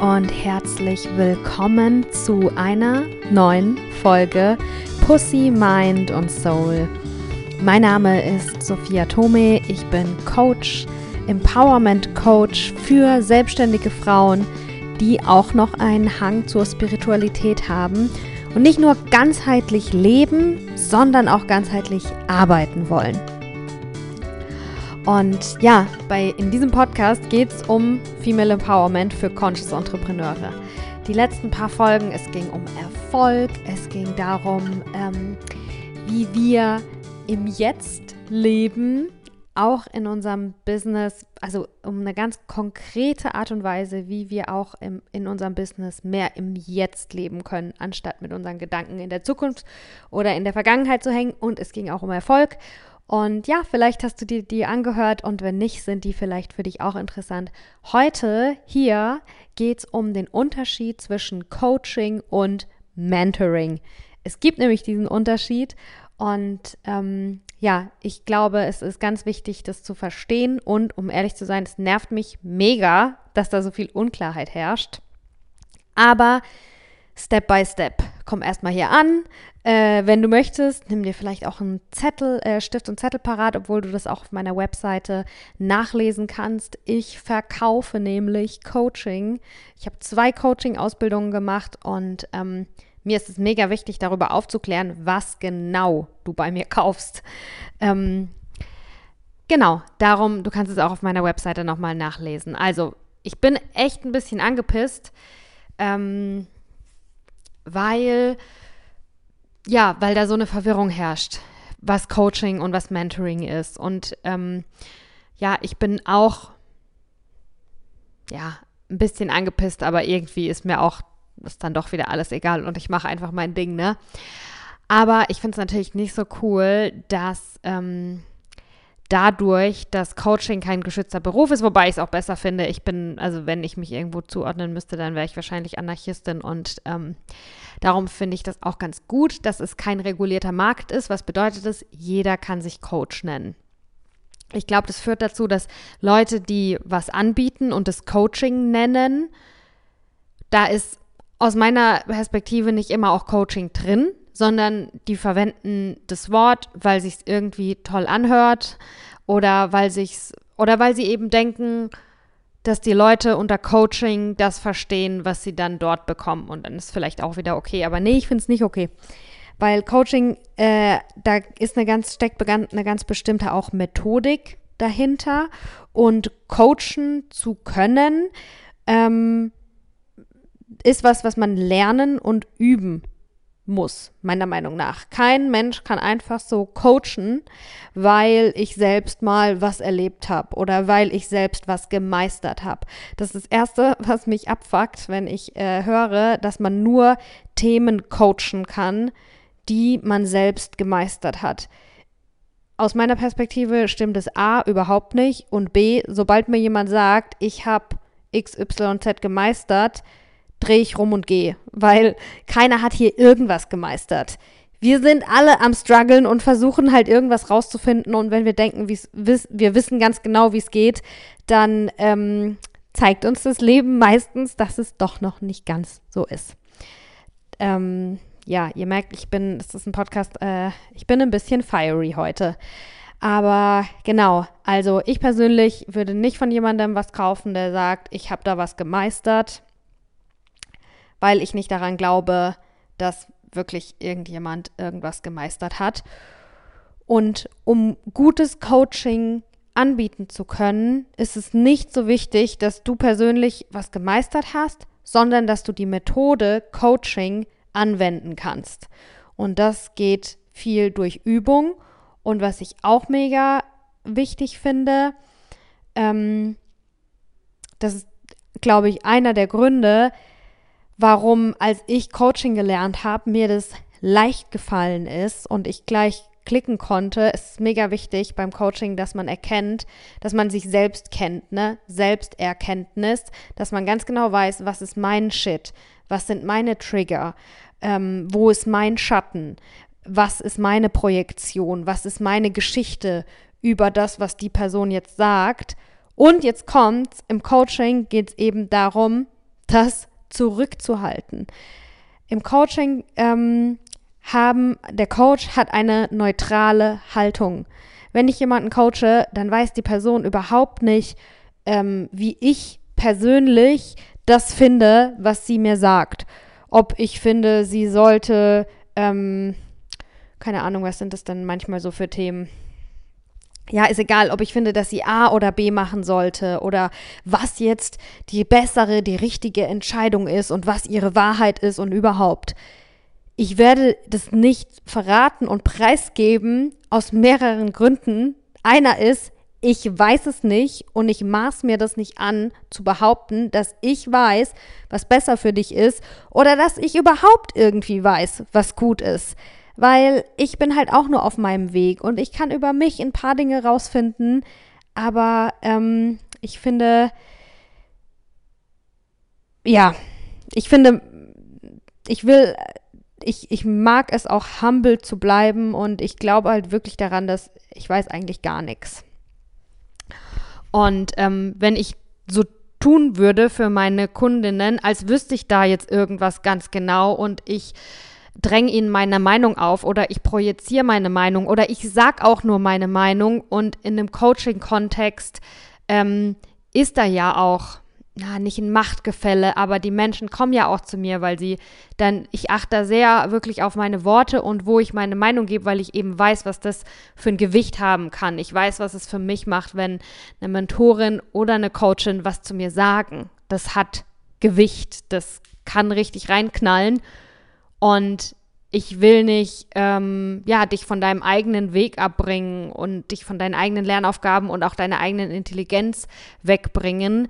und herzlich willkommen zu einer neuen Folge Pussy, Mind und Soul. Mein Name ist Sophia Tome, ich bin Coach, Empowerment Coach für selbstständige Frauen, die auch noch einen Hang zur Spiritualität haben und nicht nur ganzheitlich leben, sondern auch ganzheitlich arbeiten wollen. Und ja, bei, in diesem Podcast geht es um Female Empowerment für Conscious Entrepreneure. Die letzten paar Folgen, es ging um Erfolg, es ging darum, ähm, wie wir im Jetzt leben, auch in unserem Business, also um eine ganz konkrete Art und Weise, wie wir auch im, in unserem Business mehr im Jetzt leben können, anstatt mit unseren Gedanken in der Zukunft oder in der Vergangenheit zu hängen. Und es ging auch um Erfolg. Und ja, vielleicht hast du dir die angehört und wenn nicht, sind die vielleicht für dich auch interessant. Heute hier geht es um den Unterschied zwischen Coaching und Mentoring. Es gibt nämlich diesen Unterschied und ähm, ja, ich glaube, es ist ganz wichtig, das zu verstehen und um ehrlich zu sein, es nervt mich mega, dass da so viel Unklarheit herrscht. Aber Step by Step. Komm erstmal hier an. Äh, wenn du möchtest, nimm dir vielleicht auch einen Zettel, äh, Stift und Zettel parat, obwohl du das auch auf meiner Webseite nachlesen kannst. Ich verkaufe nämlich Coaching. Ich habe zwei Coaching-Ausbildungen gemacht und ähm, mir ist es mega wichtig, darüber aufzuklären, was genau du bei mir kaufst. Ähm, genau, darum, du kannst es auch auf meiner Webseite nochmal nachlesen. Also, ich bin echt ein bisschen angepisst. Ähm, weil, ja, weil da so eine Verwirrung herrscht, was Coaching und was Mentoring ist. Und ähm, ja, ich bin auch, ja, ein bisschen angepisst, aber irgendwie ist mir auch, ist dann doch wieder alles egal und ich mache einfach mein Ding, ne? Aber ich finde es natürlich nicht so cool, dass ähm, dadurch, dass Coaching kein geschützter Beruf ist, wobei ich es auch besser finde. Ich bin, also wenn ich mich irgendwo zuordnen müsste, dann wäre ich wahrscheinlich Anarchistin und ähm, darum finde ich das auch ganz gut, dass es kein regulierter Markt ist. Was bedeutet das? Jeder kann sich Coach nennen. Ich glaube, das führt dazu, dass Leute, die was anbieten und das Coaching nennen, da ist aus meiner Perspektive nicht immer auch Coaching drin sondern die verwenden das Wort, weil sich irgendwie toll anhört oder weil sich's oder weil sie eben denken, dass die Leute unter Coaching das verstehen, was sie dann dort bekommen. Und dann ist vielleicht auch wieder okay. Aber nee, ich finde es nicht okay. Weil Coaching, äh, da ist eine ganz, steckt eine ganz bestimmte auch Methodik dahinter. Und coachen zu können, ähm, ist was, was man lernen und üben muss, meiner Meinung nach. Kein Mensch kann einfach so coachen, weil ich selbst mal was erlebt habe oder weil ich selbst was gemeistert habe. Das ist das Erste, was mich abfuckt, wenn ich äh, höre, dass man nur Themen coachen kann, die man selbst gemeistert hat. Aus meiner Perspektive stimmt es A überhaupt nicht und B, sobald mir jemand sagt, ich habe XYZ gemeistert, drehe ich rum und gehe, weil keiner hat hier irgendwas gemeistert. Wir sind alle am struggeln und versuchen halt irgendwas rauszufinden und wenn wir denken, wir wissen ganz genau, wie es geht, dann ähm, zeigt uns das Leben meistens, dass es doch noch nicht ganz so ist. Ähm, ja, ihr merkt, ich bin, es ist ein Podcast, äh, ich bin ein bisschen fiery heute. Aber genau, also ich persönlich würde nicht von jemandem was kaufen, der sagt, ich habe da was gemeistert weil ich nicht daran glaube, dass wirklich irgendjemand irgendwas gemeistert hat. Und um gutes Coaching anbieten zu können, ist es nicht so wichtig, dass du persönlich was gemeistert hast, sondern dass du die Methode Coaching anwenden kannst. Und das geht viel durch Übung. Und was ich auch mega wichtig finde, ähm, das ist, glaube ich, einer der Gründe, warum, als ich Coaching gelernt habe, mir das leicht gefallen ist und ich gleich klicken konnte. Ist mega wichtig beim Coaching, dass man erkennt, dass man sich selbst kennt, ne? Selbsterkenntnis, dass man ganz genau weiß, was ist mein Shit, was sind meine Trigger, ähm, wo ist mein Schatten, was ist meine Projektion, was ist meine Geschichte über das, was die Person jetzt sagt. Und jetzt kommt's, im Coaching geht es eben darum, das zurückzuhalten. Im Coaching ähm, haben, der Coach hat eine neutrale Haltung. Wenn ich jemanden coache, dann weiß die Person überhaupt nicht, ähm, wie ich persönlich das finde, was sie mir sagt. Ob ich finde, sie sollte, ähm, keine Ahnung, was sind das dann manchmal so für Themen? Ja, ist egal, ob ich finde, dass sie A oder B machen sollte oder was jetzt die bessere, die richtige Entscheidung ist und was ihre Wahrheit ist und überhaupt. Ich werde das nicht verraten und preisgeben aus mehreren Gründen. Einer ist, ich weiß es nicht und ich maß mir das nicht an, zu behaupten, dass ich weiß, was besser für dich ist oder dass ich überhaupt irgendwie weiß, was gut ist. Weil ich bin halt auch nur auf meinem Weg und ich kann über mich ein paar Dinge rausfinden, aber ähm, ich finde, ja, ich finde, ich will ich, ich mag es auch humble zu bleiben und ich glaube halt wirklich daran, dass ich weiß eigentlich gar nichts. Und ähm, wenn ich so tun würde für meine Kundinnen, als wüsste ich da jetzt irgendwas ganz genau und ich dränge ihnen meine Meinung auf oder ich projiziere meine Meinung oder ich sag auch nur meine Meinung und in einem Coaching-Kontext ähm, ist da ja auch na, nicht ein Machtgefälle, aber die Menschen kommen ja auch zu mir, weil sie dann, ich achte sehr wirklich auf meine Worte und wo ich meine Meinung gebe, weil ich eben weiß, was das für ein Gewicht haben kann. Ich weiß, was es für mich macht, wenn eine Mentorin oder eine Coachin was zu mir sagen. Das hat Gewicht, das kann richtig reinknallen und ich will nicht, ähm, ja, dich von deinem eigenen Weg abbringen und dich von deinen eigenen Lernaufgaben und auch deiner eigenen Intelligenz wegbringen,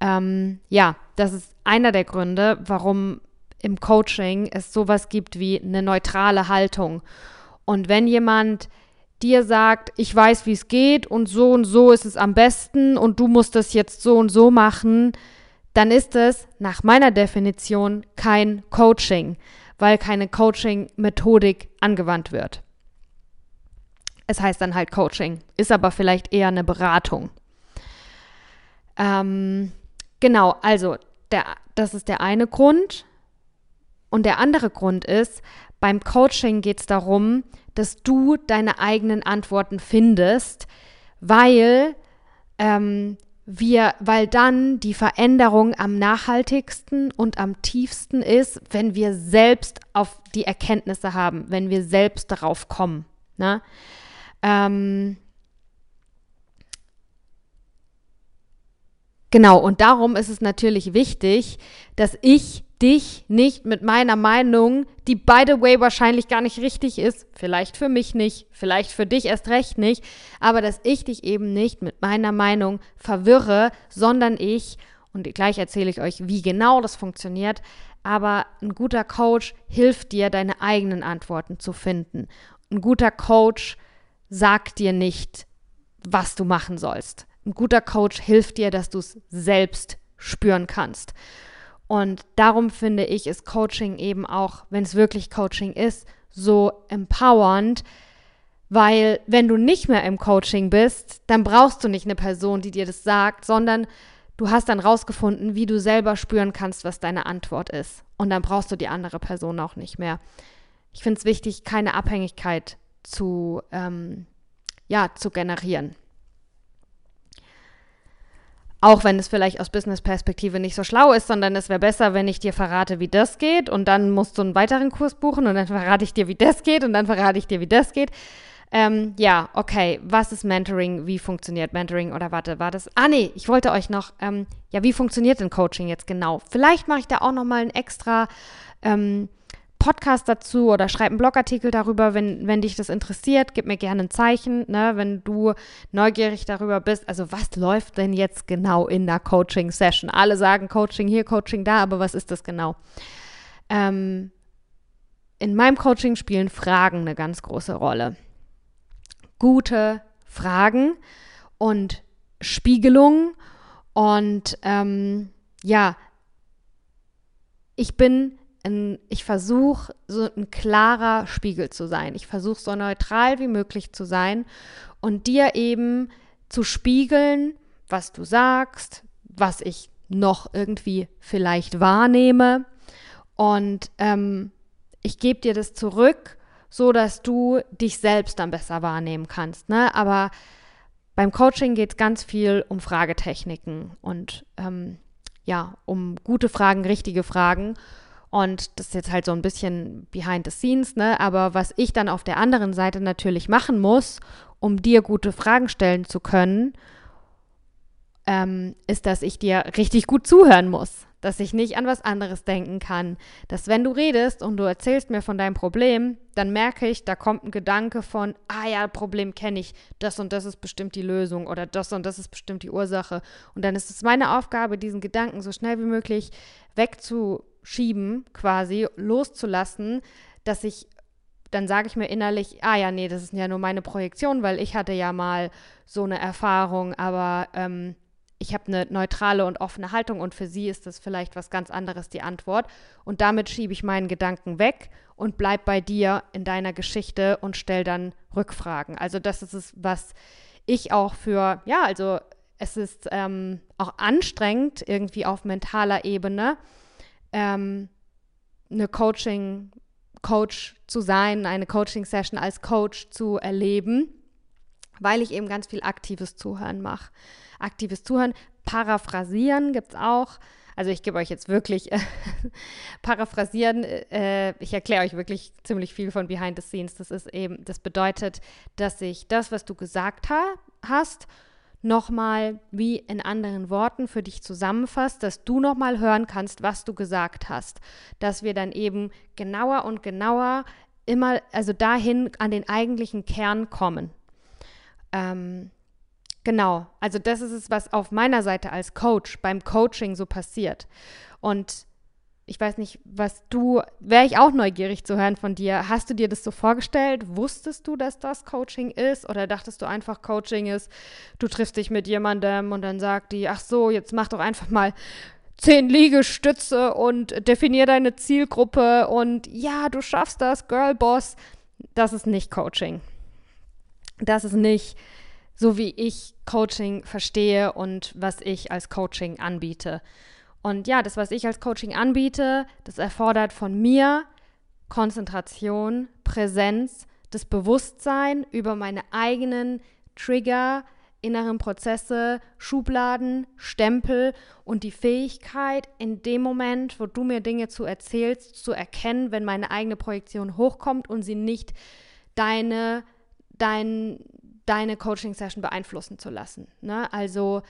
ähm, ja, das ist einer der Gründe, warum im Coaching es sowas gibt wie eine neutrale Haltung. Und wenn jemand dir sagt, ich weiß, wie es geht und so und so ist es am besten und du musst das jetzt so und so machen, dann ist es nach meiner Definition kein Coaching, weil keine Coaching-Methodik angewandt wird. Es heißt dann halt Coaching, ist aber vielleicht eher eine Beratung. Ähm, Genau, also der, das ist der eine Grund. Und der andere Grund ist, beim Coaching geht es darum, dass du deine eigenen Antworten findest, weil ähm, wir, weil dann die Veränderung am nachhaltigsten und am tiefsten ist, wenn wir selbst auf die Erkenntnisse haben, wenn wir selbst darauf kommen. Ne? Ähm, Genau, und darum ist es natürlich wichtig, dass ich dich nicht mit meiner Meinung, die by the way wahrscheinlich gar nicht richtig ist, vielleicht für mich nicht, vielleicht für dich erst recht nicht, aber dass ich dich eben nicht mit meiner Meinung verwirre, sondern ich, und gleich erzähle ich euch, wie genau das funktioniert, aber ein guter Coach hilft dir, deine eigenen Antworten zu finden. Ein guter Coach sagt dir nicht, was du machen sollst. Ein guter Coach hilft dir, dass du es selbst spüren kannst. Und darum finde ich, ist Coaching eben auch, wenn es wirklich Coaching ist, so empowernd, weil wenn du nicht mehr im Coaching bist, dann brauchst du nicht eine Person, die dir das sagt, sondern du hast dann rausgefunden, wie du selber spüren kannst, was deine Antwort ist. Und dann brauchst du die andere Person auch nicht mehr. Ich finde es wichtig, keine Abhängigkeit zu, ähm, ja, zu generieren. Auch wenn es vielleicht aus Business-Perspektive nicht so schlau ist, sondern es wäre besser, wenn ich dir verrate, wie das geht und dann musst du einen weiteren Kurs buchen und dann verrate ich dir, wie das geht und dann verrate ich dir, wie das geht. Ähm, ja, okay. Was ist Mentoring? Wie funktioniert Mentoring? Oder warte, war das? Ah, nee, ich wollte euch noch, ähm, ja, wie funktioniert denn Coaching jetzt genau? Vielleicht mache ich da auch nochmal ein extra ähm, Podcast dazu oder schreib einen Blogartikel darüber, wenn, wenn dich das interessiert. Gib mir gerne ein Zeichen, ne, wenn du neugierig darüber bist. Also was läuft denn jetzt genau in der Coaching-Session? Alle sagen Coaching hier, Coaching da, aber was ist das genau? Ähm, in meinem Coaching spielen Fragen eine ganz große Rolle. Gute Fragen und Spiegelung und ähm, ja, ich bin ein, ich versuche so ein klarer Spiegel zu sein. Ich versuche so neutral wie möglich zu sein und dir eben zu spiegeln, was du sagst, was ich noch irgendwie vielleicht wahrnehme. Und ähm, ich gebe dir das zurück, so dass du dich selbst dann besser wahrnehmen kannst. Ne? Aber beim Coaching geht es ganz viel um Fragetechniken und ähm, ja, um gute Fragen, richtige Fragen. Und das ist jetzt halt so ein bisschen behind the scenes, ne? Aber was ich dann auf der anderen Seite natürlich machen muss, um dir gute Fragen stellen zu können, ähm, ist, dass ich dir richtig gut zuhören muss. Dass ich nicht an was anderes denken kann. Dass wenn du redest und du erzählst mir von deinem Problem, dann merke ich, da kommt ein Gedanke von, ah ja, Problem kenne ich, das und das ist bestimmt die Lösung oder das und das ist bestimmt die Ursache. Und dann ist es meine Aufgabe, diesen Gedanken so schnell wie möglich wegzu schieben, quasi loszulassen, dass ich dann sage ich mir innerlich, ah ja, nee, das ist ja nur meine Projektion, weil ich hatte ja mal so eine Erfahrung, aber ähm, ich habe eine neutrale und offene Haltung und für sie ist das vielleicht was ganz anderes die Antwort. Und damit schiebe ich meinen Gedanken weg und bleib bei dir in deiner Geschichte und stell dann Rückfragen. Also das ist es, was ich auch für, ja, also es ist ähm, auch anstrengend irgendwie auf mentaler Ebene, ähm, eine Coaching, Coach zu sein, eine Coaching-Session als Coach zu erleben, weil ich eben ganz viel aktives Zuhören mache. Aktives Zuhören, paraphrasieren gibt es auch. Also ich gebe euch jetzt wirklich paraphrasieren. Äh, ich erkläre euch wirklich ziemlich viel von Behind the Scenes. Das ist eben, das bedeutet, dass ich das, was du gesagt ha hast, nochmal wie in anderen Worten für dich zusammenfasst, dass du nochmal hören kannst, was du gesagt hast. Dass wir dann eben genauer und genauer immer, also dahin an den eigentlichen Kern kommen. Ähm, genau, also das ist es, was auf meiner Seite als Coach beim Coaching so passiert. Und ich weiß nicht, was du, wäre ich auch neugierig zu hören von dir. Hast du dir das so vorgestellt? Wusstest du, dass das Coaching ist? Oder dachtest du einfach, Coaching ist, du triffst dich mit jemandem und dann sagt die, ach so, jetzt mach doch einfach mal zehn Liegestütze und definier deine Zielgruppe und ja, du schaffst das, Girlboss. Das ist nicht Coaching. Das ist nicht so, wie ich Coaching verstehe und was ich als Coaching anbiete. Und ja, das, was ich als Coaching anbiete, das erfordert von mir Konzentration, Präsenz, das Bewusstsein über meine eigenen Trigger, inneren Prozesse, Schubladen, Stempel und die Fähigkeit, in dem Moment, wo du mir Dinge zu erzählst, zu erkennen, wenn meine eigene Projektion hochkommt und sie nicht deine, dein, deine Coaching-Session beeinflussen zu lassen. Ne? Also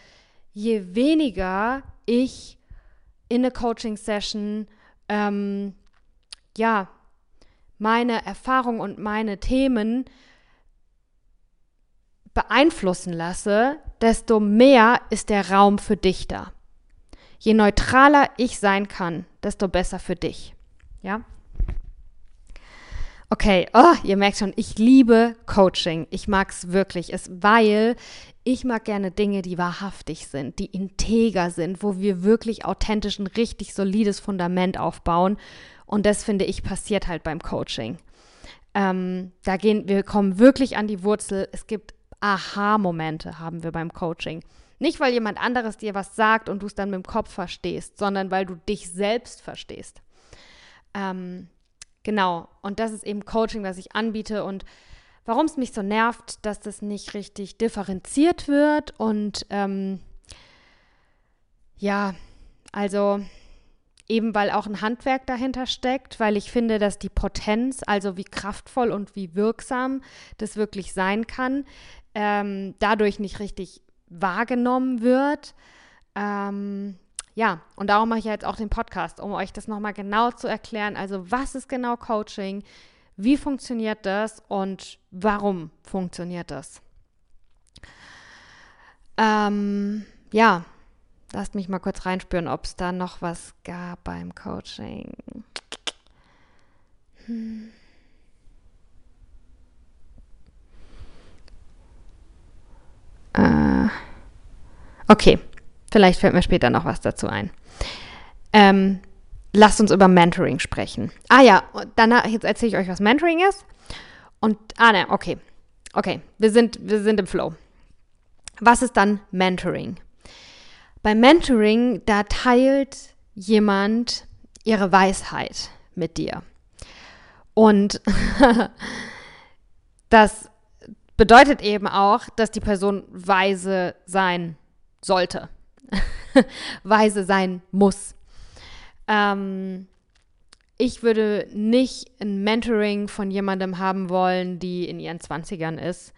je weniger ich in eine Coaching-Session, ähm, ja, meine Erfahrungen und meine Themen beeinflussen lasse, desto mehr ist der Raum für dich da. Je neutraler ich sein kann, desto besser für dich. Ja? Okay, oh, ihr merkt schon, ich liebe Coaching. Ich mag es wirklich, es, weil ich mag gerne Dinge, die wahrhaftig sind, die integer sind, wo wir wirklich authentisch ein richtig solides Fundament aufbauen. Und das finde ich passiert halt beim Coaching. Ähm, da gehen wir kommen wirklich an die Wurzel. Es gibt Aha-Momente haben wir beim Coaching. Nicht, weil jemand anderes dir was sagt und du es dann mit dem Kopf verstehst, sondern weil du dich selbst verstehst. Ähm, Genau, und das ist eben Coaching, was ich anbiete und warum es mich so nervt, dass das nicht richtig differenziert wird und ähm, ja, also eben weil auch ein Handwerk dahinter steckt, weil ich finde, dass die Potenz, also wie kraftvoll und wie wirksam das wirklich sein kann, ähm, dadurch nicht richtig wahrgenommen wird. Ähm, ja, und darum mache ich jetzt auch den Podcast, um euch das nochmal genau zu erklären. Also, was ist genau Coaching? Wie funktioniert das und warum funktioniert das? Ähm, ja, lasst mich mal kurz reinspüren, ob es da noch was gab beim Coaching. Hm. Äh, okay, Vielleicht fällt mir später noch was dazu ein. Ähm, lasst uns über Mentoring sprechen. Ah ja, danach, jetzt erzähle ich euch, was Mentoring ist. Und, ah ne, okay. Okay, wir sind, wir sind im Flow. Was ist dann Mentoring? Beim Mentoring, da teilt jemand ihre Weisheit mit dir. Und das bedeutet eben auch, dass die Person weise sein sollte, weise sein muss. Ähm, ich würde nicht ein Mentoring von jemandem haben wollen, die in ihren 20ern ist.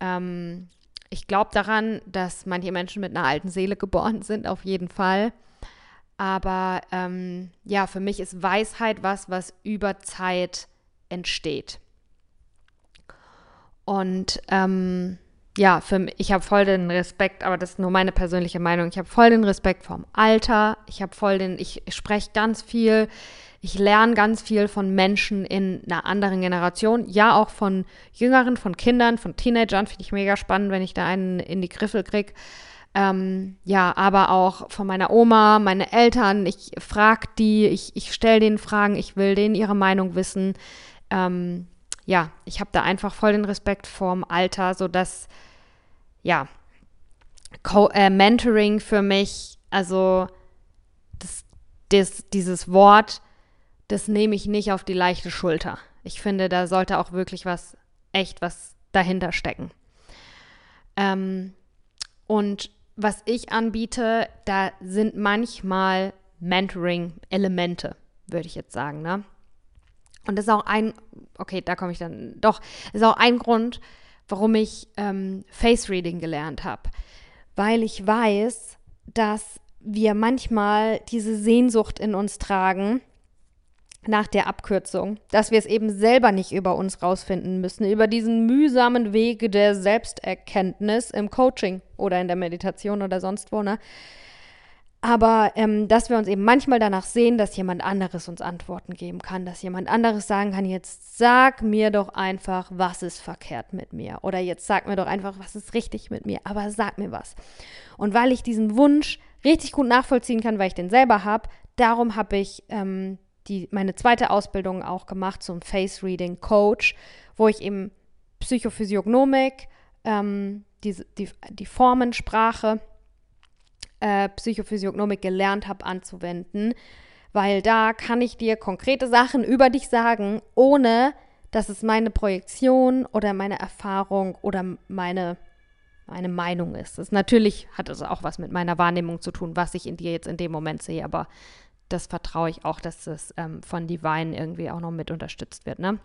Ähm, ich glaube daran, dass manche Menschen mit einer alten Seele geboren sind, auf jeden Fall. Aber ähm, ja, für mich ist Weisheit was, was über Zeit entsteht. Und ähm, ja, für, ich habe voll den Respekt, aber das ist nur meine persönliche Meinung. Ich habe voll den Respekt vom Alter. Ich habe voll den, ich spreche ganz viel. Ich lerne ganz viel von Menschen in einer anderen Generation. Ja, auch von Jüngeren, von Kindern, von Teenagern. Finde ich mega spannend, wenn ich da einen in die Griffel kriege. Ähm, ja, aber auch von meiner Oma, meine Eltern. Ich frage die, ich, ich stelle denen Fragen, ich will denen ihre Meinung wissen. Ähm, ja, ich habe da einfach voll den Respekt vorm Alter, sodass, ja, Co äh, Mentoring für mich, also das, das, dieses Wort, das nehme ich nicht auf die leichte Schulter. Ich finde, da sollte auch wirklich was, echt was dahinter stecken. Ähm, und was ich anbiete, da sind manchmal Mentoring-Elemente, würde ich jetzt sagen. Ne? Und das ist auch ein, okay, da komme ich dann, doch, das ist auch ein Grund, warum ich ähm, Face Reading gelernt habe. Weil ich weiß, dass wir manchmal diese Sehnsucht in uns tragen, nach der Abkürzung, dass wir es eben selber nicht über uns rausfinden müssen, über diesen mühsamen Weg der Selbsterkenntnis im Coaching oder in der Meditation oder sonst wo, ne? Aber ähm, dass wir uns eben manchmal danach sehen, dass jemand anderes uns Antworten geben kann, dass jemand anderes sagen kann, jetzt sag mir doch einfach, was ist verkehrt mit mir. Oder jetzt sag mir doch einfach, was ist richtig mit mir. Aber sag mir was. Und weil ich diesen Wunsch richtig gut nachvollziehen kann, weil ich den selber habe, darum habe ich ähm, die, meine zweite Ausbildung auch gemacht zum Face Reading Coach, wo ich eben Psychophysiognomik, ähm, die, die, die Formensprache, äh, Psychophysiognomik gelernt habe anzuwenden, weil da kann ich dir konkrete Sachen über dich sagen, ohne dass es meine Projektion oder meine Erfahrung oder meine, meine Meinung ist. Das natürlich hat es auch was mit meiner Wahrnehmung zu tun, was ich in dir jetzt in dem Moment sehe, aber das vertraue ich auch, dass das ähm, von Divine irgendwie auch noch mit unterstützt wird. Ne?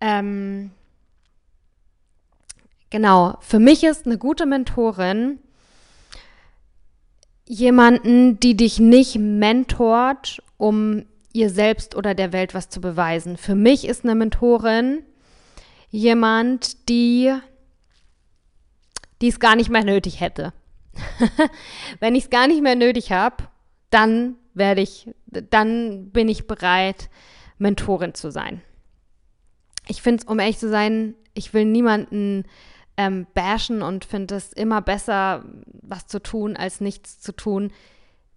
Ähm, genau, für mich ist eine gute Mentorin jemanden, die dich nicht mentort, um ihr selbst oder der Welt was zu beweisen. Für mich ist eine Mentorin jemand, die die es gar nicht mehr nötig hätte. Wenn ich es gar nicht mehr nötig habe, dann werde ich, dann bin ich bereit, Mentorin zu sein. Ich finde es, um ehrlich zu sein, ich will niemanden ähm, bashen und finde es immer besser, was zu tun, als nichts zu tun,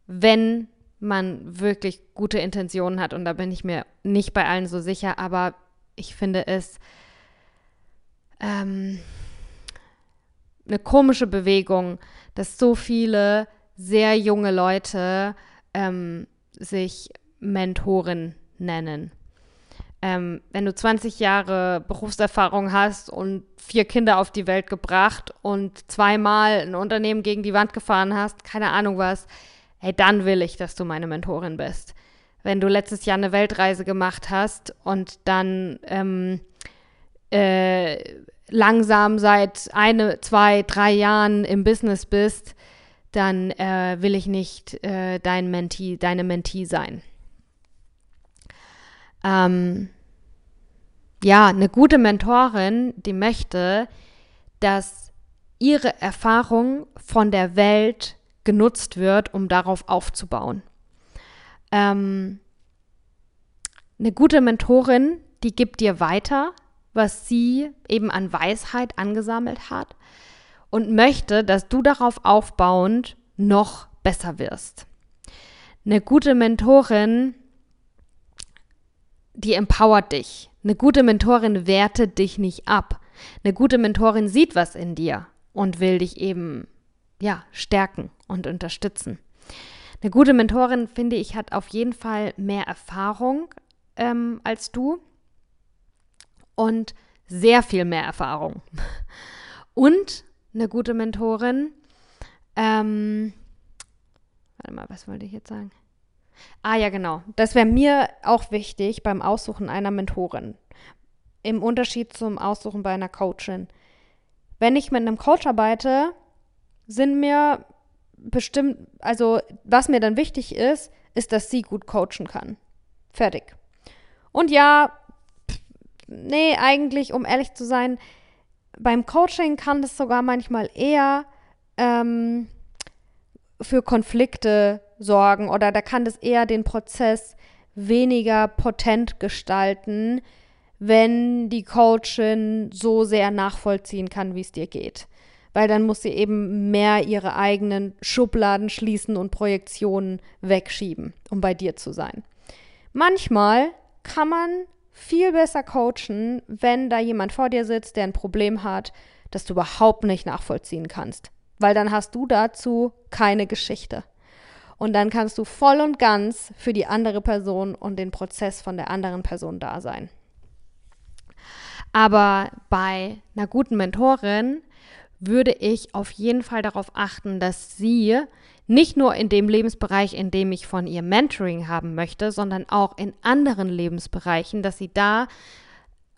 wenn man wirklich gute Intentionen hat. Und da bin ich mir nicht bei allen so sicher, aber ich finde es ähm, eine komische Bewegung, dass so viele sehr junge Leute ähm, sich Mentorin nennen. Ähm, wenn du 20 Jahre Berufserfahrung hast und vier Kinder auf die Welt gebracht und zweimal ein Unternehmen gegen die Wand gefahren hast, keine Ahnung was, hey, dann will ich, dass du meine Mentorin bist. Wenn du letztes Jahr eine Weltreise gemacht hast und dann ähm, äh, langsam seit eine, zwei, drei Jahren im Business bist, dann äh, will ich nicht äh, dein Mentee, deine Mentee sein. Ähm, ja, eine gute Mentorin, die möchte, dass ihre Erfahrung von der Welt genutzt wird, um darauf aufzubauen. Ähm, eine gute Mentorin, die gibt dir weiter, was sie eben an Weisheit angesammelt hat und möchte, dass du darauf aufbauend noch besser wirst. Eine gute Mentorin, die empowert dich. Eine gute Mentorin wertet dich nicht ab. Eine gute Mentorin sieht was in dir und will dich eben ja, stärken und unterstützen. Eine gute Mentorin, finde ich, hat auf jeden Fall mehr Erfahrung ähm, als du und sehr viel mehr Erfahrung. Und eine gute Mentorin, ähm, warte mal, was wollte ich jetzt sagen? Ah ja, genau. Das wäre mir auch wichtig beim Aussuchen einer Mentorin. Im Unterschied zum Aussuchen bei einer Coachin. Wenn ich mit einem Coach arbeite, sind mir bestimmt, also was mir dann wichtig ist, ist, dass sie gut coachen kann. Fertig. Und ja, nee, eigentlich, um ehrlich zu sein, beim Coaching kann das sogar manchmal eher ähm, für Konflikte sorgen oder da kann das eher den Prozess weniger potent gestalten, wenn die Coachin so sehr nachvollziehen kann, wie es dir geht. Weil dann muss sie eben mehr ihre eigenen Schubladen schließen und Projektionen wegschieben, um bei dir zu sein. Manchmal kann man viel besser coachen, wenn da jemand vor dir sitzt, der ein Problem hat, das du überhaupt nicht nachvollziehen kannst. Weil dann hast du dazu keine Geschichte. Und dann kannst du voll und ganz für die andere Person und den Prozess von der anderen Person da sein. Aber bei einer guten Mentorin würde ich auf jeden Fall darauf achten, dass sie nicht nur in dem Lebensbereich, in dem ich von ihr Mentoring haben möchte, sondern auch in anderen Lebensbereichen, dass sie da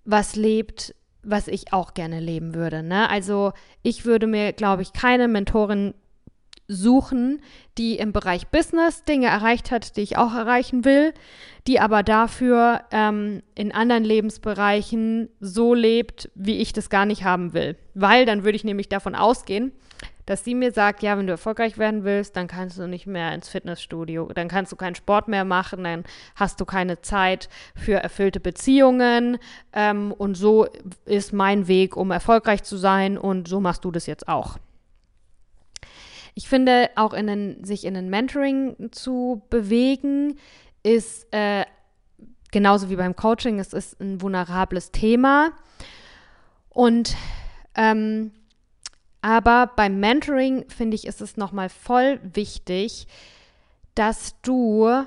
was lebt, was ich auch gerne leben würde. Ne? Also ich würde mir, glaube ich, keine Mentorin suchen, die im Bereich Business Dinge erreicht hat, die ich auch erreichen will, die aber dafür ähm, in anderen Lebensbereichen so lebt, wie ich das gar nicht haben will. Weil dann würde ich nämlich davon ausgehen, dass sie mir sagt, ja, wenn du erfolgreich werden willst, dann kannst du nicht mehr ins Fitnessstudio, dann kannst du keinen Sport mehr machen, dann hast du keine Zeit für erfüllte Beziehungen ähm, und so ist mein Weg, um erfolgreich zu sein und so machst du das jetzt auch. Ich finde, auch in den, sich in ein Mentoring zu bewegen, ist äh, genauso wie beim Coaching, es ist ein vulnerables Thema. Und ähm, aber beim Mentoring finde ich, ist es nochmal voll wichtig, dass du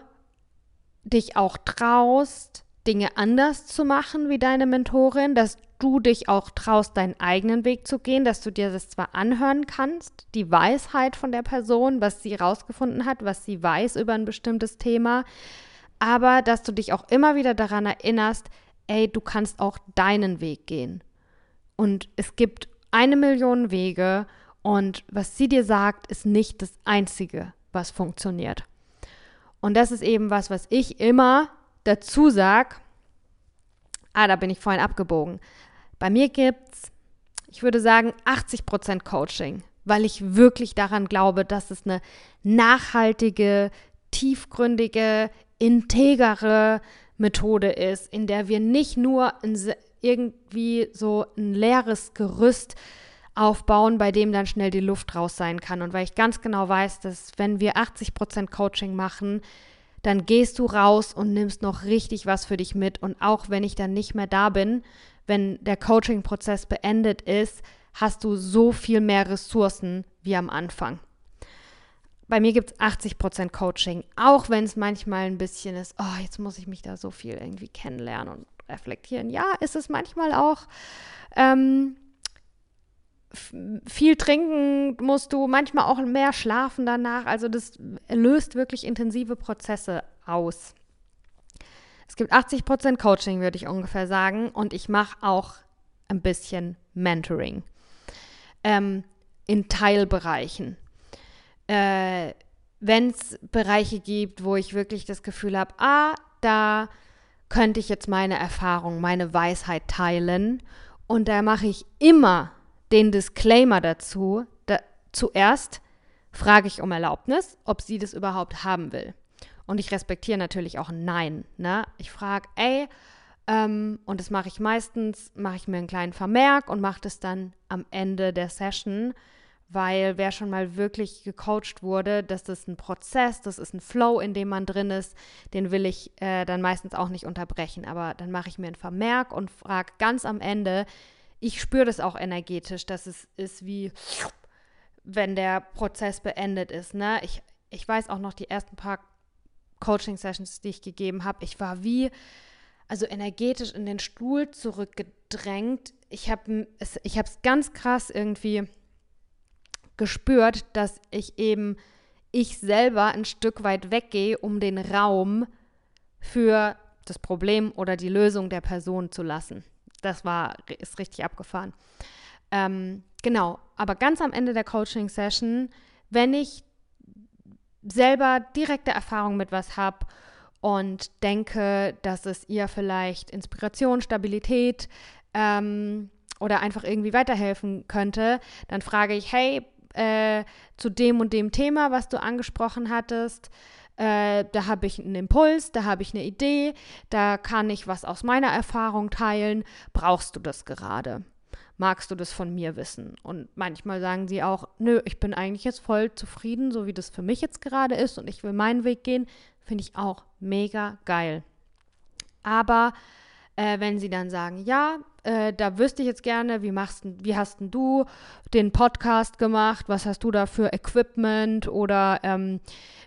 dich auch traust, Dinge anders zu machen wie deine Mentorin, dass du dich auch traust, deinen eigenen Weg zu gehen, dass du dir das zwar anhören kannst, die Weisheit von der Person, was sie rausgefunden hat, was sie weiß über ein bestimmtes Thema, aber dass du dich auch immer wieder daran erinnerst, ey, du kannst auch deinen Weg gehen. Und es gibt eine Million Wege und was sie dir sagt, ist nicht das Einzige, was funktioniert. Und das ist eben was, was ich immer dazu sage, ah, da bin ich vorhin abgebogen. Bei mir gibt es, ich würde sagen, 80% Coaching, weil ich wirklich daran glaube, dass es eine nachhaltige, tiefgründige, integere Methode ist, in der wir nicht nur irgendwie so ein leeres Gerüst aufbauen, bei dem dann schnell die Luft raus sein kann. Und weil ich ganz genau weiß, dass wenn wir 80% Coaching machen, dann gehst du raus und nimmst noch richtig was für dich mit. Und auch wenn ich dann nicht mehr da bin, wenn der Coaching-Prozess beendet ist, hast du so viel mehr Ressourcen wie am Anfang. Bei mir gibt es 80% Coaching, auch wenn es manchmal ein bisschen ist, oh, jetzt muss ich mich da so viel irgendwie kennenlernen und reflektieren. Ja, ist es manchmal auch. Ähm, viel trinken musst du, manchmal auch mehr schlafen danach. Also das löst wirklich intensive Prozesse aus. Es gibt 80% Coaching, würde ich ungefähr sagen. Und ich mache auch ein bisschen Mentoring ähm, in Teilbereichen. Äh, Wenn es Bereiche gibt, wo ich wirklich das Gefühl habe, ah, da könnte ich jetzt meine Erfahrung, meine Weisheit teilen. Und da mache ich immer den Disclaimer dazu. Da, zuerst frage ich um Erlaubnis, ob sie das überhaupt haben will. Und ich respektiere natürlich auch ein Nein. Ne? Ich frage, ey, ähm, und das mache ich meistens, mache ich mir einen kleinen Vermerk und mache das dann am Ende der Session, weil wer schon mal wirklich gecoacht wurde, das ist ein Prozess, das ist ein Flow, in dem man drin ist, den will ich äh, dann meistens auch nicht unterbrechen. Aber dann mache ich mir einen Vermerk und frage ganz am Ende, ich spüre das auch energetisch, dass es ist wie, wenn der Prozess beendet ist. Ne? Ich, ich weiß auch noch die ersten paar Coaching-Sessions, die ich gegeben habe. Ich war wie, also energetisch in den Stuhl zurückgedrängt. Ich habe es ich ganz krass irgendwie gespürt, dass ich eben ich selber ein Stück weit weggehe, um den Raum für das Problem oder die Lösung der Person zu lassen. Das war, ist richtig abgefahren. Ähm, genau, aber ganz am Ende der Coaching-Session, wenn ich selber direkte Erfahrung mit was habe und denke, dass es ihr vielleicht Inspiration, Stabilität ähm, oder einfach irgendwie weiterhelfen könnte, dann frage ich, hey, äh, zu dem und dem Thema, was du angesprochen hattest, äh, da habe ich einen Impuls, da habe ich eine Idee, da kann ich was aus meiner Erfahrung teilen. Brauchst du das gerade? Magst du das von mir wissen? Und manchmal sagen sie auch, nö, ich bin eigentlich jetzt voll zufrieden, so wie das für mich jetzt gerade ist und ich will meinen Weg gehen. Finde ich auch mega geil. Aber äh, wenn sie dann sagen, ja, äh, da wüsste ich jetzt gerne, wie machst wie hast denn du den Podcast gemacht? Was hast du da für Equipment? Oder ähm,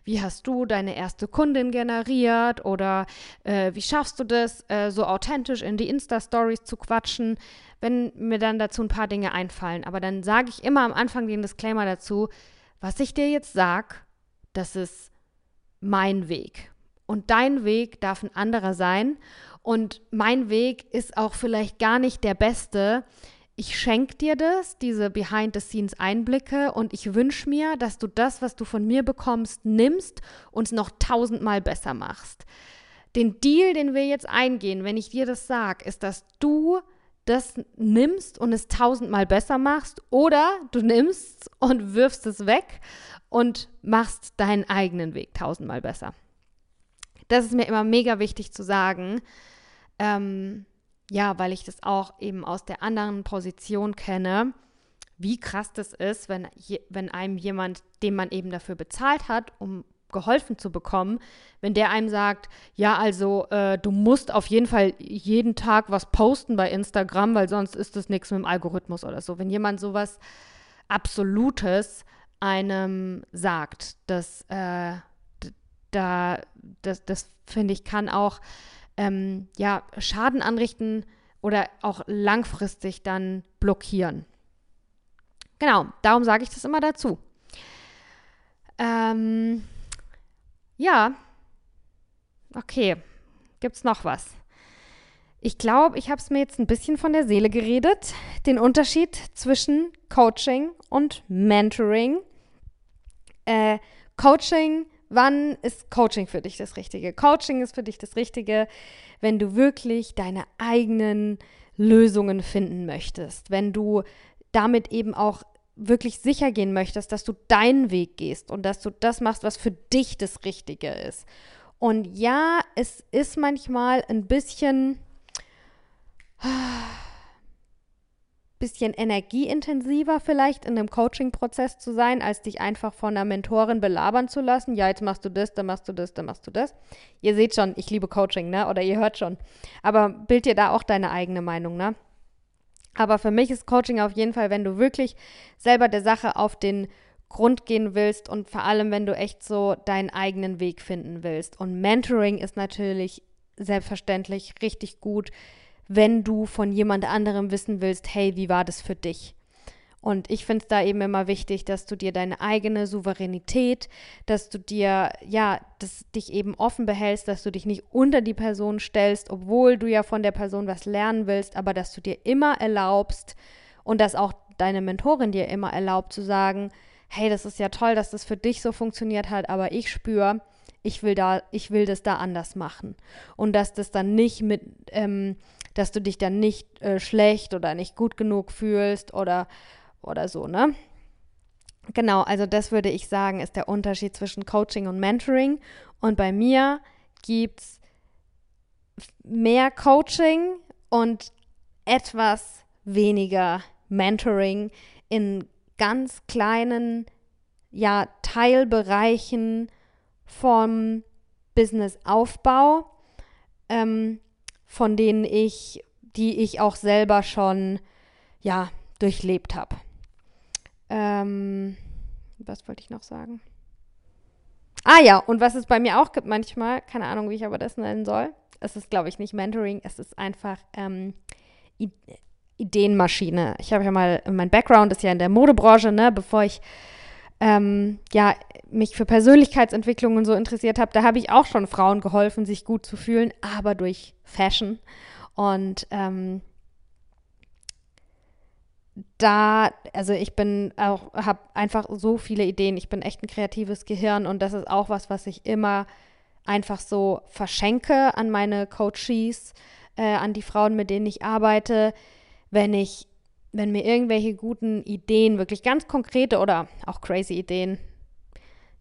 wie hast du deine erste Kundin generiert? Oder äh, wie schaffst du das, äh, so authentisch in die Insta-Stories zu quatschen? Wenn mir dann dazu ein paar Dinge einfallen. Aber dann sage ich immer am Anfang den Disclaimer dazu, was ich dir jetzt sag, das ist mein Weg. Und dein Weg darf ein anderer sein. Und mein Weg ist auch vielleicht gar nicht der beste. Ich schenke dir das, diese Behind-the-Scenes-Einblicke und ich wünsche mir, dass du das, was du von mir bekommst, nimmst und es noch tausendmal besser machst. Den Deal, den wir jetzt eingehen, wenn ich dir das sage, ist, dass du das nimmst und es tausendmal besser machst oder du nimmst und wirfst es weg und machst deinen eigenen Weg tausendmal besser. Das ist mir immer mega wichtig zu sagen, ähm, ja, weil ich das auch eben aus der anderen Position kenne, wie krass das ist, wenn, je, wenn einem jemand, den man eben dafür bezahlt hat, um geholfen zu bekommen, wenn der einem sagt, ja, also äh, du musst auf jeden Fall jeden Tag was posten bei Instagram, weil sonst ist das nichts mit dem Algorithmus oder so. Wenn jemand sowas Absolutes einem sagt, dass äh, da, das, das finde ich, kann auch ähm, ja, Schaden anrichten oder auch langfristig dann blockieren. Genau, darum sage ich das immer dazu. Ähm, ja, okay, gibt es noch was? Ich glaube, ich habe es mir jetzt ein bisschen von der Seele geredet. Den Unterschied zwischen Coaching und Mentoring. Äh, Coaching Wann ist Coaching für dich das Richtige? Coaching ist für dich das Richtige, wenn du wirklich deine eigenen Lösungen finden möchtest, wenn du damit eben auch wirklich sicher gehen möchtest, dass du deinen Weg gehst und dass du das machst, was für dich das Richtige ist. Und ja, es ist manchmal ein bisschen bisschen energieintensiver vielleicht in einem Coaching-Prozess zu sein, als dich einfach von einer Mentorin belabern zu lassen. Ja, jetzt machst du das, dann machst du das, dann machst du das. Ihr seht schon, ich liebe Coaching, ne? Oder ihr hört schon. Aber bild dir da auch deine eigene Meinung, ne? Aber für mich ist Coaching auf jeden Fall, wenn du wirklich selber der Sache auf den Grund gehen willst und vor allem, wenn du echt so deinen eigenen Weg finden willst. Und Mentoring ist natürlich selbstverständlich richtig gut, wenn du von jemand anderem wissen willst, hey, wie war das für dich? Und ich finde es da eben immer wichtig, dass du dir deine eigene Souveränität, dass du dir, ja, dass dich eben offen behältst, dass du dich nicht unter die Person stellst, obwohl du ja von der Person was lernen willst, aber dass du dir immer erlaubst und dass auch deine Mentorin dir immer erlaubt zu sagen, hey, das ist ja toll, dass das für dich so funktioniert hat, aber ich spüre, ich will da, ich will das da anders machen. Und dass das dann nicht mit, ähm, dass du dich dann nicht äh, schlecht oder nicht gut genug fühlst oder, oder so, ne? Genau, also das würde ich sagen, ist der Unterschied zwischen Coaching und Mentoring. Und bei mir gibt es mehr Coaching und etwas weniger Mentoring in ganz kleinen ja, Teilbereichen vom Businessaufbau. Ähm, von denen ich, die ich auch selber schon, ja, durchlebt habe. Ähm, was wollte ich noch sagen? Ah ja, und was es bei mir auch gibt manchmal, keine Ahnung, wie ich aber das nennen soll. Es ist, glaube ich, nicht Mentoring, es ist einfach ähm, Ideenmaschine. Ich habe ja mal, mein Background ist ja in der Modebranche, ne, bevor ich ähm, ja, mich für Persönlichkeitsentwicklung und so interessiert habe, da habe ich auch schon Frauen geholfen, sich gut zu fühlen, aber durch Fashion. Und ähm, da, also ich bin auch, habe einfach so viele Ideen. Ich bin echt ein kreatives Gehirn und das ist auch was, was ich immer einfach so verschenke an meine Coaches, äh, an die Frauen, mit denen ich arbeite, wenn ich, wenn mir irgendwelche guten Ideen, wirklich ganz konkrete oder auch crazy Ideen.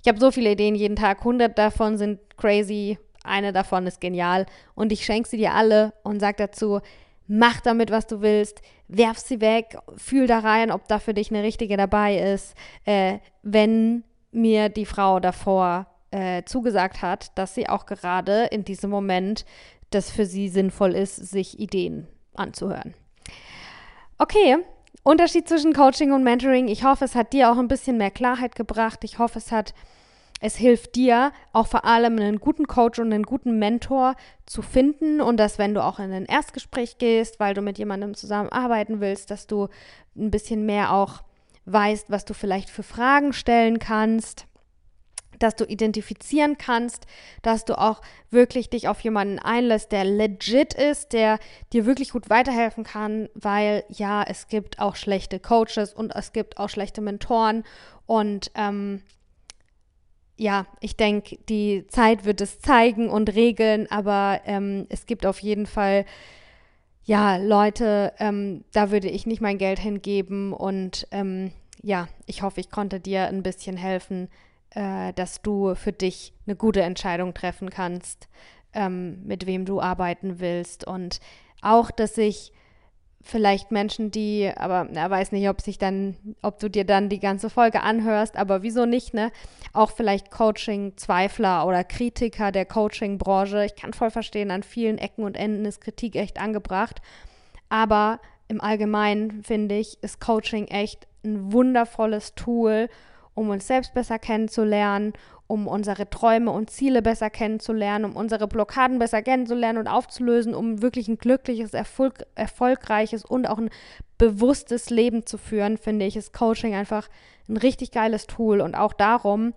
Ich habe so viele Ideen jeden Tag, 100 davon sind crazy, eine davon ist genial und ich schenke sie dir alle und sage dazu, mach damit, was du willst, werf sie weg, fühl da rein, ob da für dich eine richtige dabei ist. Äh, wenn mir die Frau davor äh, zugesagt hat, dass sie auch gerade in diesem Moment das für sie sinnvoll ist, sich Ideen anzuhören. Okay, Unterschied zwischen Coaching und Mentoring. Ich hoffe, es hat dir auch ein bisschen mehr Klarheit gebracht. Ich hoffe, es hat es hilft dir auch vor allem einen guten Coach und einen guten Mentor zu finden und dass wenn du auch in ein Erstgespräch gehst, weil du mit jemandem zusammenarbeiten willst, dass du ein bisschen mehr auch weißt, was du vielleicht für Fragen stellen kannst, dass du identifizieren kannst, dass du auch wirklich dich auf jemanden einlässt, der legit ist, der dir wirklich gut weiterhelfen kann, weil ja, es gibt auch schlechte Coaches und es gibt auch schlechte Mentoren. Und ähm, ja, ich denke, die Zeit wird es zeigen und regeln, aber ähm, es gibt auf jeden Fall, ja, Leute, ähm, da würde ich nicht mein Geld hingeben und ähm, ja, ich hoffe, ich konnte dir ein bisschen helfen, äh, dass du für dich eine gute Entscheidung treffen kannst, ähm, mit wem du arbeiten willst und auch, dass ich vielleicht Menschen, die, aber er weiß nicht, ob sich dann, ob du dir dann die ganze Folge anhörst, aber wieso nicht, ne? Auch vielleicht Coaching-Zweifler oder Kritiker der Coaching-Branche. Ich kann voll verstehen, an vielen Ecken und Enden ist Kritik echt angebracht. Aber im Allgemeinen finde ich, ist Coaching echt ein wundervolles Tool, um uns selbst besser kennenzulernen, um unsere Träume und Ziele besser kennenzulernen, um unsere Blockaden besser kennenzulernen und aufzulösen, um wirklich ein glückliches, Erfolg, erfolgreiches und auch ein bewusstes Leben zu führen, finde ich, ist Coaching einfach ein richtig geiles Tool. Und auch darum,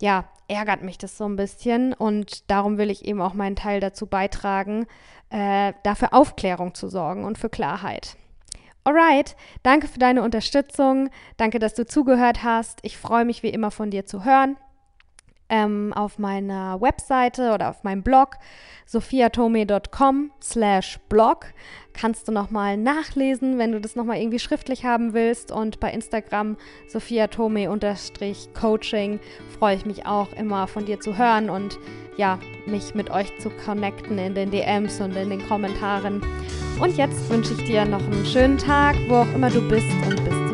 ja, ärgert mich das so ein bisschen. Und darum will ich eben auch meinen Teil dazu beitragen, äh, dafür Aufklärung zu sorgen und für Klarheit. Alright, danke für deine Unterstützung. Danke, dass du zugehört hast. Ich freue mich wie immer von dir zu hören ähm, auf meiner Webseite oder auf meinem Blog sophiatome.com slash blog kannst du nochmal nachlesen, wenn du das nochmal irgendwie schriftlich haben willst und bei Instagram sophiatome-coaching freue ich mich auch immer von dir zu hören und ja, mich mit euch zu connecten in den DMs und in den Kommentaren. Und jetzt wünsche ich dir noch einen schönen Tag, wo auch immer du bist und bis